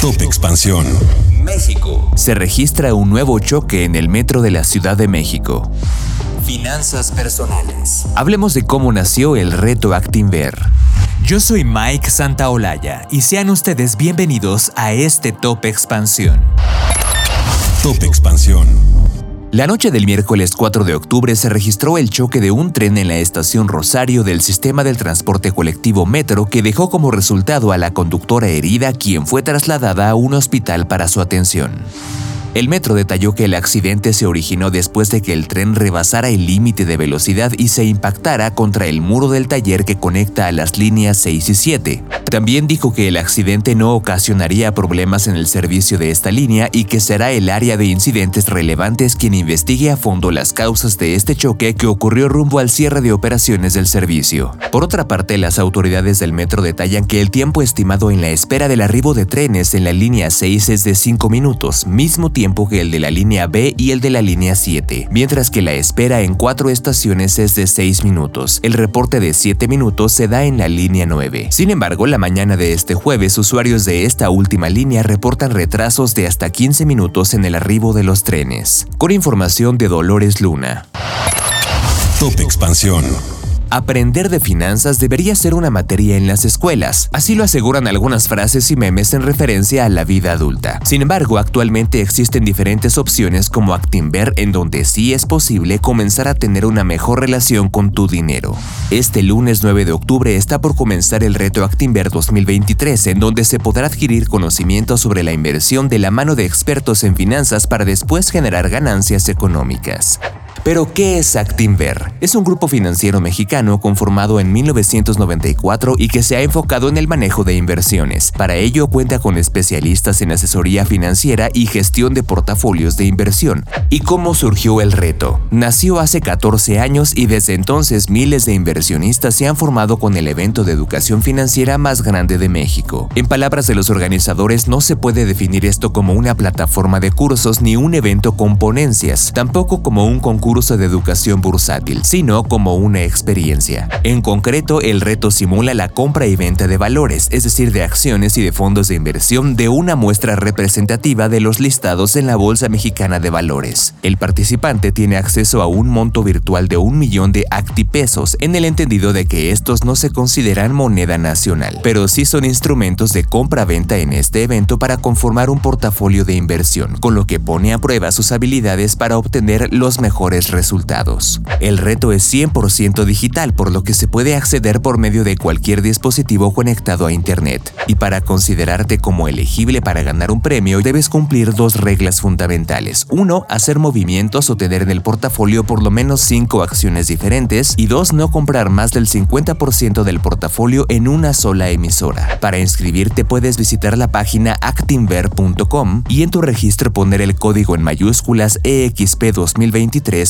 Top Expansión. México. Se registra un nuevo choque en el metro de la Ciudad de México. Finanzas personales. Hablemos de cómo nació el reto Actinver. Yo soy Mike Santaolalla y sean ustedes bienvenidos a este Top Expansión. Top Expansión. La noche del miércoles 4 de octubre se registró el choque de un tren en la estación Rosario del sistema del transporte colectivo Metro que dejó como resultado a la conductora herida quien fue trasladada a un hospital para su atención. El metro detalló que el accidente se originó después de que el tren rebasara el límite de velocidad y se impactara contra el muro del taller que conecta a las líneas 6 y 7. También dijo que el accidente no ocasionaría problemas en el servicio de esta línea y que será el área de incidentes relevantes quien investigue a fondo las causas de este choque que ocurrió rumbo al cierre de operaciones del servicio. Por otra parte, las autoridades del metro detallan que el tiempo estimado en la espera del arribo de trenes en la línea 6 es de 5 minutos, mismo tiempo tiempo que el de la línea B y el de la línea 7, mientras que la espera en cuatro estaciones es de 6 minutos. El reporte de 7 minutos se da en la línea 9. Sin embargo, la mañana de este jueves, usuarios de esta última línea reportan retrasos de hasta 15 minutos en el arribo de los trenes. Con información de Dolores Luna. Top Expansión. Aprender de finanzas debería ser una materia en las escuelas, así lo aseguran algunas frases y memes en referencia a la vida adulta. Sin embargo, actualmente existen diferentes opciones como Actinver en donde sí es posible comenzar a tener una mejor relación con tu dinero. Este lunes 9 de octubre está por comenzar el reto Actinver 2023 en donde se podrá adquirir conocimiento sobre la inversión de la mano de expertos en finanzas para después generar ganancias económicas. Pero, ¿qué es Actinver? Es un grupo financiero mexicano conformado en 1994 y que se ha enfocado en el manejo de inversiones. Para ello cuenta con especialistas en asesoría financiera y gestión de portafolios de inversión. ¿Y cómo surgió el reto? Nació hace 14 años y desde entonces miles de inversionistas se han formado con el evento de educación financiera más grande de México. En palabras de los organizadores, no se puede definir esto como una plataforma de cursos ni un evento con ponencias, tampoco como un concurso de educación bursátil, sino como una experiencia. En concreto, el reto simula la compra y venta de valores, es decir, de acciones y de fondos de inversión de una muestra representativa de los listados en la Bolsa Mexicana de Valores. El participante tiene acceso a un monto virtual de un millón de actipesos, en el entendido de que estos no se consideran moneda nacional, pero sí son instrumentos de compra-venta en este evento para conformar un portafolio de inversión, con lo que pone a prueba sus habilidades para obtener los mejores resultados. El reto es 100% digital, por lo que se puede acceder por medio de cualquier dispositivo conectado a Internet. Y para considerarte como elegible para ganar un premio, debes cumplir dos reglas fundamentales. Uno, hacer movimientos o tener en el portafolio por lo menos 5 acciones diferentes. Y dos, no comprar más del 50% del portafolio en una sola emisora. Para inscribirte puedes visitar la página actinver.com y en tu registro poner el código en mayúsculas EXP 2023